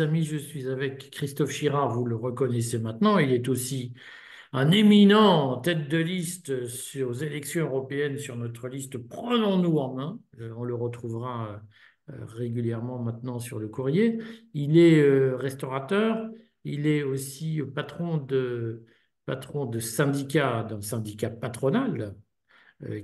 amis, je suis avec Christophe Chirard, vous le reconnaissez maintenant, il est aussi un éminent tête de liste aux élections européennes sur notre liste Prenons-nous en main. Euh, on le retrouvera euh, régulièrement maintenant sur le courrier. Il est euh, restaurateur, il est aussi patron de, patron de syndicat, d'un syndicat patronal,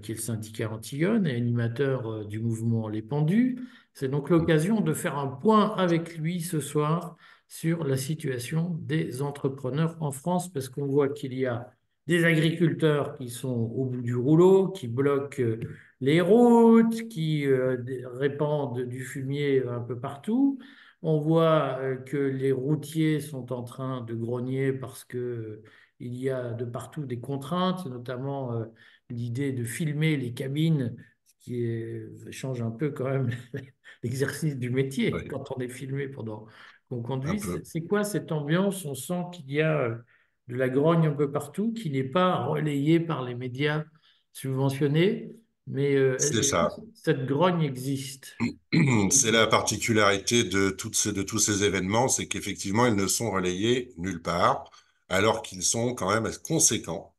qui est le syndicat Antigone, et animateur du mouvement Les Pendus. C'est donc l'occasion de faire un point avec lui ce soir sur la situation des entrepreneurs en France, parce qu'on voit qu'il y a des agriculteurs qui sont au bout du rouleau, qui bloquent euh, les routes, qui euh, répandent du fumier un peu partout. On voit euh, que les routiers sont en train de grogner parce que il y a de partout des contraintes, notamment l'idée de filmer les cabines, ce qui change un peu quand même l'exercice du métier quand on est filmé pendant qu'on conduit. C'est quoi cette ambiance? On sent qu'il y a euh, de la grogne un peu partout, qui n'est pas relayée par les médias subventionnés, mais euh, ça. cette grogne existe? C'est la particularité de, toutes ces, de tous ces événements, c'est qu'effectivement, ils ne sont relayés nulle part, alors qu'ils sont quand même conséquents.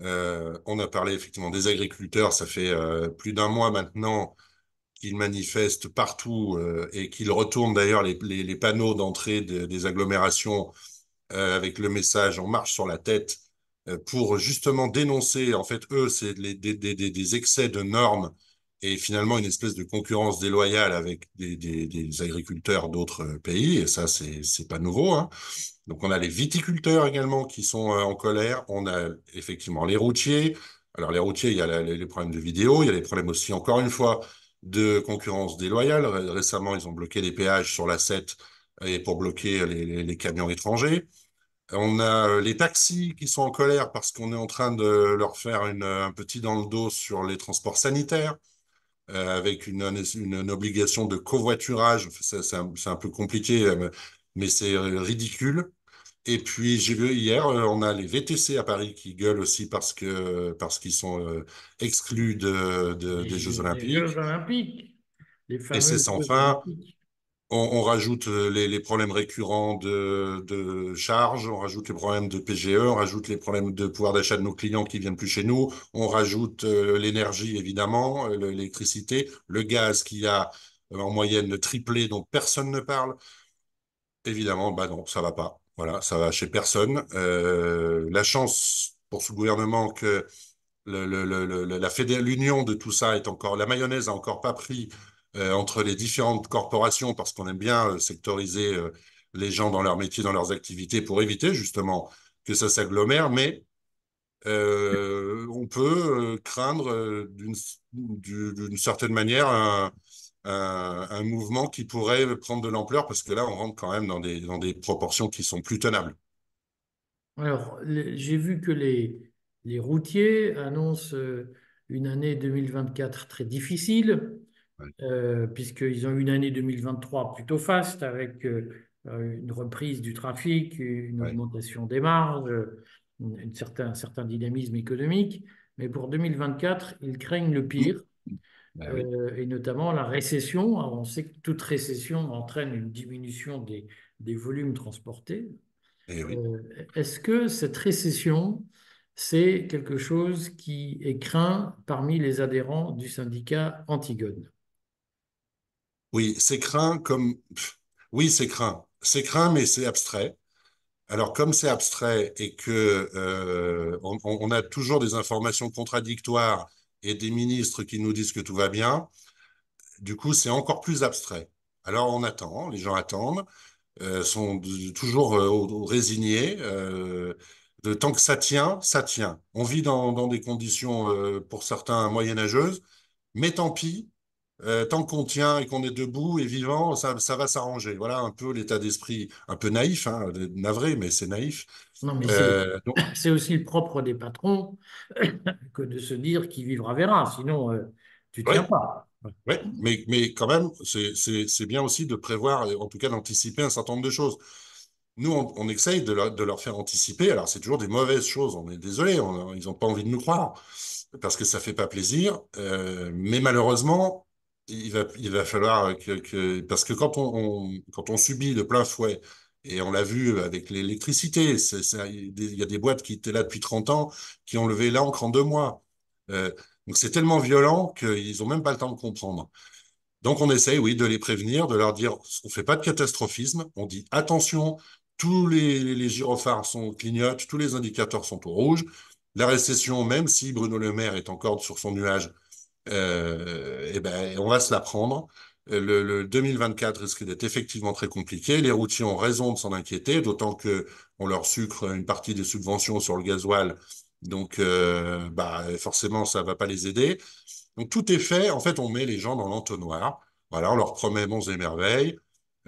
Euh, on a parlé effectivement des agriculteurs, ça fait plus d'un mois maintenant qu'il manifeste partout euh, et qu'il retourne d'ailleurs les, les, panneaux d'entrée des agglomérations euh, avec le message en marche sur la tête euh, pour justement dénoncer, en fait, eux, c'est des, excès de normes et finalement une espèce de concurrence déloyale avec des, agriculteurs d'autres pays, et ça, c'est pas nouveau. Hein. Donc on a les viticulteurs également qui sont en colère, on a effectivement les routiers. Alors les routiers, il y a les problèmes de vidéo, il y a les problèmes aussi, encore une fois, de concurrence déloyale. Récemment, ils ont bloqué les péages sur la 7 et pour bloquer les, camions étrangers. On a euh, les taxis qui sont en colère parce qu'on est en train de leur faire un petit dans le dos sur les transports sanitaires, euh, avec une, une, obligation de covoiturage. C'est un, peu compliqué, euh, mais c'est ridicule. Et puis j'ai vu hier, euh, on a les VTC à Paris qui gueulent aussi parce que parce qu'ils sont euh, exclus de, des Jeux Olympiques. Les Jeux Olympiques. Et c'est sans fin. On, rajoute euh, les, problèmes récurrents de, de charges, on rajoute les problèmes de PGE, on rajoute les problèmes de pouvoir d'achat de nos clients qui viennent plus chez nous, on rajoute l'énergie évidemment, l'électricité, le gaz qui a en moyenne triplé dont personne ne parle. Évidemment, bah non, ça va pas. Voilà, ça va chez personne. Euh, la chance pour ce gouvernement que le, le, l'union de tout ça est encore, la mayonnaise a encore pas pris euh, entre les différentes corporations parce qu'on aime bien euh, sectoriser euh, les gens dans leur métier, dans leurs activités pour éviter justement que ça s'agglomère, mais euh, on peut craindre d'une certaine manière un, mouvement qui pourrait prendre de l'ampleur parce que là, on rentre quand même dans des, proportions qui sont plus tenables. Alors, j'ai vu que les, les routiers annoncent euh, une année 2024 très difficile, euh, puisqu'ils ont eu une année 2023 plutôt faste avec euh, une reprise du trafic, une augmentation des marges, un certain, certain dynamisme économique. Mais pour 2024, ils craignent le pire. Bah euh, et notamment la récession. on sait que toute récession entraîne une diminution des, des volumes transportés. Eh euh, est-ce que cette récession, c'est quelque chose qui est craint parmi les adhérents du syndicat Antigone? Oui, c'est craint comme... Oui, c'est craint. C'est craint, mais c'est abstrait. Alors, comme c'est abstrait et que euh, on, a toujours des informations contradictoires et des ministres qui nous disent que tout va bien, du coup, c'est encore plus abstrait. Alors, on attend, les gens attendent, euh, sont toujours euh, résignés. De, tant que ça tient, ça tient. On vit dans, dans des conditions, pour certains, moyenâgeuses, mais tant pis, euh, tant qu'on tient et qu'on est debout et vivant, ça, ça va s'arranger. Voilà un peu l'état d'esprit, un peu naïf, hein, navré, mais c'est naïf. Non, mais euh, c'est aussi le propre des patrons que de se dire qui vivra verra, sinon euh, tu ne tiens pas. Oui, mais, mais quand même, c'est bien aussi de prévoir, en tout cas d'anticiper un certain nombre de choses. Nous, on, on essaye de leur, de leur, faire anticiper. Alors, c'est toujours des mauvaises choses. On est désolé, on, ils n'ont pas envie de nous croire parce que ça fait pas plaisir. Mais malheureusement, il va, il va falloir que, parce que quand on, quand on subit de plein fouet, et on l'a vu avec l'électricité, il y a des boîtes qui étaient là depuis 30 ans, qui ont levé l'ancre en deux mois. Euh, donc c'est tellement violent qu'ils ont même pas le temps de comprendre. Donc on essaye, oui, de les prévenir, de leur dire, on fait pas de catastrophisme, on dit attention, tous les, les gyrophares sont clignotent, tous les indicateurs sont au rouge. La récession, même si Bruno Le Maire est encore sur son nuage, euh, eh ben, on va se la prendre. Le, le 2024 risque d'être effectivement très compliqué. Les routiers ont raison de s'en inquiéter, d'autant que on leur sucre une partie des subventions sur le gasoil. Donc, euh, bah, forcément, ça va pas les aider. Donc, tout est fait. En fait, on met les gens dans l'entonnoir. Voilà, on leur promet bons et merveilles.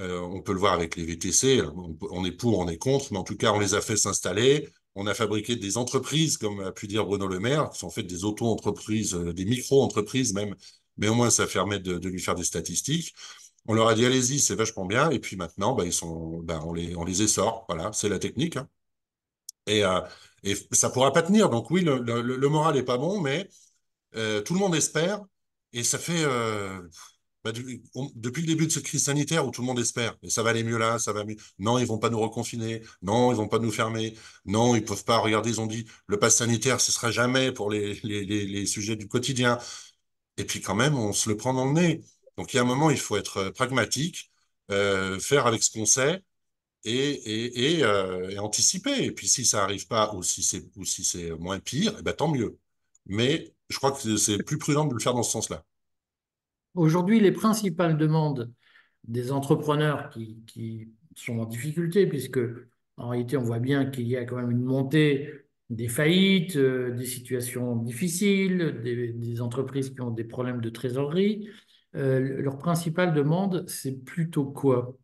Euh, on peut le voir avec les VTC. On, on est pour, on est contre, mais en tout cas, on les a fait s'installer. On a fabriqué des entreprises, comme a pu dire Bruno Le Maire, qui sont faites des auto-entreprises, euh, des micro-entreprises même, mais au moins ça permet de, lui faire des statistiques. On leur a dit allez-y, c'est vachement bien, et puis maintenant, bah, ils bah, on les, on les. Voilà, c'est la technique. hein. Et, euh, et ça pourra pas tenir. Donc oui, le, moral est pas bon, mais euh, tout le monde espère, et ça fait euh, bah, depuis le début de cette crise sanitaire où tout le monde espère, et ça va aller mieux là, ça va mieux. Non, ils vont pas nous reconfiner. Non, ils vont pas nous fermer. Non, ils peuvent pas. Regardez, ils ont dit le pass sanitaire, ce sera jamais pour les, les, les, sujets du quotidien. Et puis quand même, on se le prend dans le nez. Donc il y a un moment, il faut être euh, pragmatique, euh, faire avec ce qu'on sait et, et, euh, et anticiper. Et puis si ça arrive pas ou si c'est si moins pire, eh ben, tant mieux. Mais je crois que c'est plus prudent de le faire dans ce sens-là. Aujourd'hui, les principales demandes des entrepreneurs qui, sont en difficulté, puisque en réalité, on voit bien qu'il y a quand même une montée des faillites, euh, des situations difficiles, des, entreprises qui ont des problèmes de trésorerie. Euh, leur principale demande, c'est plutôt quoi?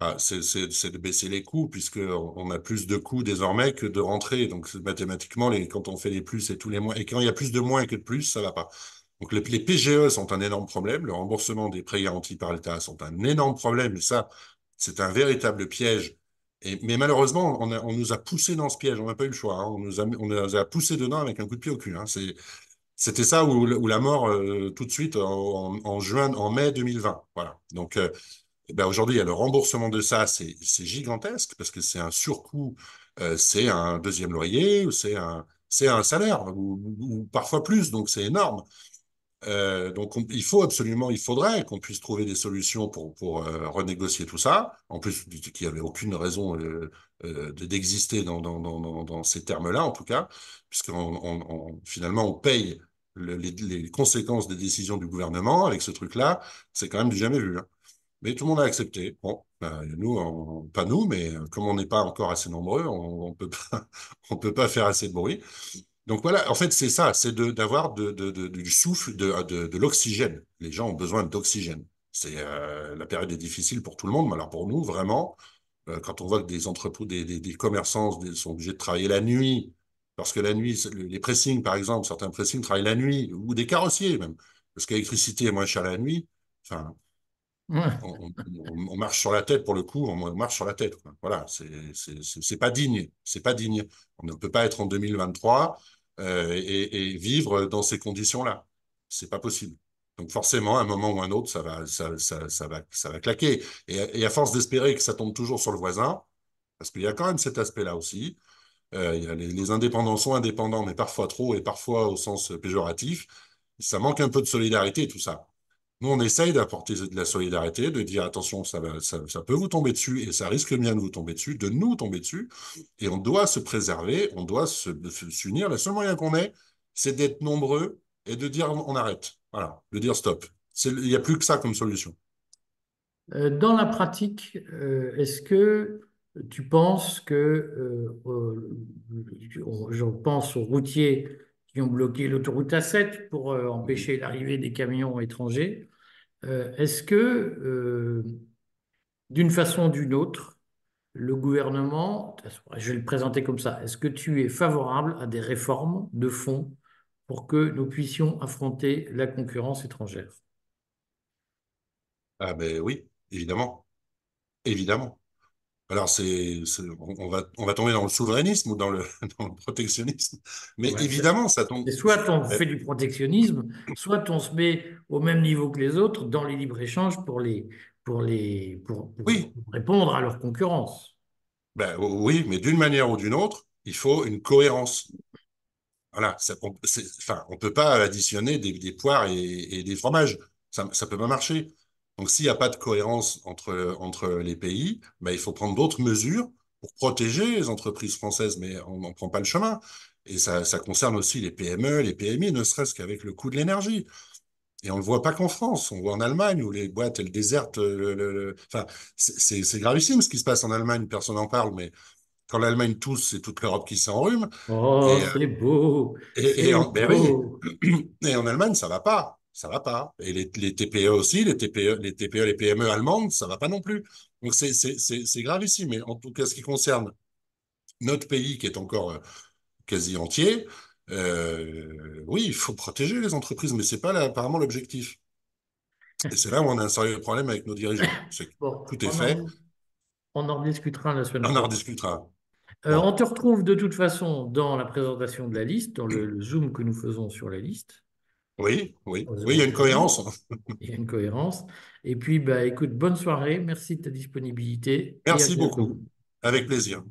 Ah, c'est de baisser les coûts, puisqu'on on a plus de coûts désormais que de rentrées. Donc, mathématiquement, quand on fait les plus et tous les moins, et quand il y a plus de moins que de plus, ça va pas. Donc, les, PGE sont un énorme problème. Le remboursement des prêts garantis par l'État sont un énorme problème. Et ça, c'est un véritable piège. Mais malheureusement, on, nous a poussé dans ce piège. On n'a pas eu le choix. hein. On nous a, on poussé dedans avec un coup de pied au cul. hein. C'était ça ou la mort euh, tout de suite en, juin, en mai 2020. Voilà. Donc, euh, eh ben aujourd'hui, il y a le remboursement de ça, c'est gigantesque parce que c'est un surcoût, euh, c'est un deuxième loyer, c'est un, salaire, ou parfois plus, donc c'est énorme. Euh, donc on- il faut absolument, il faudrait qu'on puisse trouver des solutions pour, euh, renégocier tout ça. En plus, qu'il n'y avait aucune raison euh, de- d'exister dans, ces termes-là, en tout cas, puisque finalement on paye le- les, conséquences des décisions du gouvernement avec ce truc-là. C'est quand même du jamais vu. hein. Mais tout le monde a accepté. Bon, ben, nous, pas nous, mais comme on n'est pas encore assez nombreux, on, on peut pas faire assez de bruit. Donc voilà, en fait, c'est ça, c'est d'avoir de, de, de- du souffle, de, l'oxygène. Les gens ont besoin d'oxygène. C'est euh, la période est difficile pour tout le monde, mais alors pour nous, vraiment, euh, quand on voit que des entrepôts, des, des, des commerçants sont obligés de travailler la nuit, parce que la nuit, les pressings, par exemple, certains pressings travaillent la nuit, ou des carrossiers même, parce que l'électricité est moins chère la nuit. Enfin, Ouais. on, on- on marche sur la tête pour le coup, on marche sur la tête. quoi. Voilà, c'est pas digne, c'est pas digne. On ne peut pas être en 2023 euh, et, vivre dans ces conditions-là. C'est pas possible. Donc forcément, à un moment ou un autre, ça va, ça, ça, va, ça va claquer. Et, à force d'espérer que ça tombe toujours sur le voisin, parce qu'il y a quand même cet aspect-là aussi. euh, les, les indépendants sont indépendants, mais parfois trop et parfois au sens péjoratif. Ça manque un peu de solidarité, tout ça. Nous, on essaye d'apporter de la solidarité, de dire attention, ça, peut vous tomber dessus et ça risque bien de vous tomber dessus, de nous tomber dessus. Et on doit se préserver, on doit s'unir. Le seul moyen qu'on ait, c'est d'être nombreux et de dire on arrête. Voilà, de dire stop. Il n'y a plus que ça comme solution. Euh, Dans la pratique, euh, est-ce que tu penses que, euh, je pense aux routiers qui ont bloqué l'autoroute A7 pour euh, Mhm. empêcher l'arrivée des camions étrangers, euh, est-ce que, euh, d'une façon ou d'une autre, le gouvernement, je vais le présenter comme ça, est-ce que tu es favorable à des réformes de fond pour que nous puissions affronter la concurrence étrangère? Ah ben oui, évidemment, évidemment. Alors, c'est, on va, on va tomber dans le souverainisme ou dans le, dans le protectionnisme. Mais évidemment, ça tombe. soit on euh, fait du protectionnisme, soit on se met au même niveau que les autres dans les libres-échanges pour les, pour les, pour, pour oui, répondre à leur concurrence. ben, oui, mais d'une manière ou d'une autre, il faut une cohérence. Voilà, ça, on, enfin, on peut pas additionner des, des poires et, et des fromages. Ça, ça peut pas marcher. Donc, s'il n'y a pas de cohérence entre, entre les pays, ben, il faut prendre d'autres mesures pour protéger les entreprises françaises, mais on n'en prend pas le chemin. Et ça, ça concerne aussi les PME, les PMI, ne serait-ce qu'avec le coût de l'énergie. Et on ne le voit pas qu'en France, on le voit en Allemagne où les boîtes, elles désertent. Le, le- le- Enfin, c'est gravissime ce qui se passe en Allemagne, personne n'en parle, mais quand l'Allemagne tousse, c'est toute l'Europe qui s'enrhume. Oh, Et, c'est beau, et, en, ben oui, et en Allemagne, ça va pas. Ça va pas. Et les, les TPE aussi, les TPE, les TPE, les PME allemandes, ça va pas non plus. Donc c'est c'est- c'est- c'est gravissime. Mais en tout cas, ce qui concerne notre pays qui est encore euh, quasi entier, euh, oui, il faut protéger les entreprises, mais c'est pas là, apparemment l'objectif. Et c'est là où on a un sérieux problème avec nos dirigeants. C'est Bon, tout est on fait, en, on en discutera la semaine on en rediscutera. Euh, on te retrouve de toute façon dans la présentation de la liste, dans le, le zoom que nous faisons sur la liste oui, oui, oui, il y a une cohérence. Il y a une cohérence. Et puis, bah, écoute, bonne soirée, merci de ta disponibilité Merci beaucoup. Avec plaisir.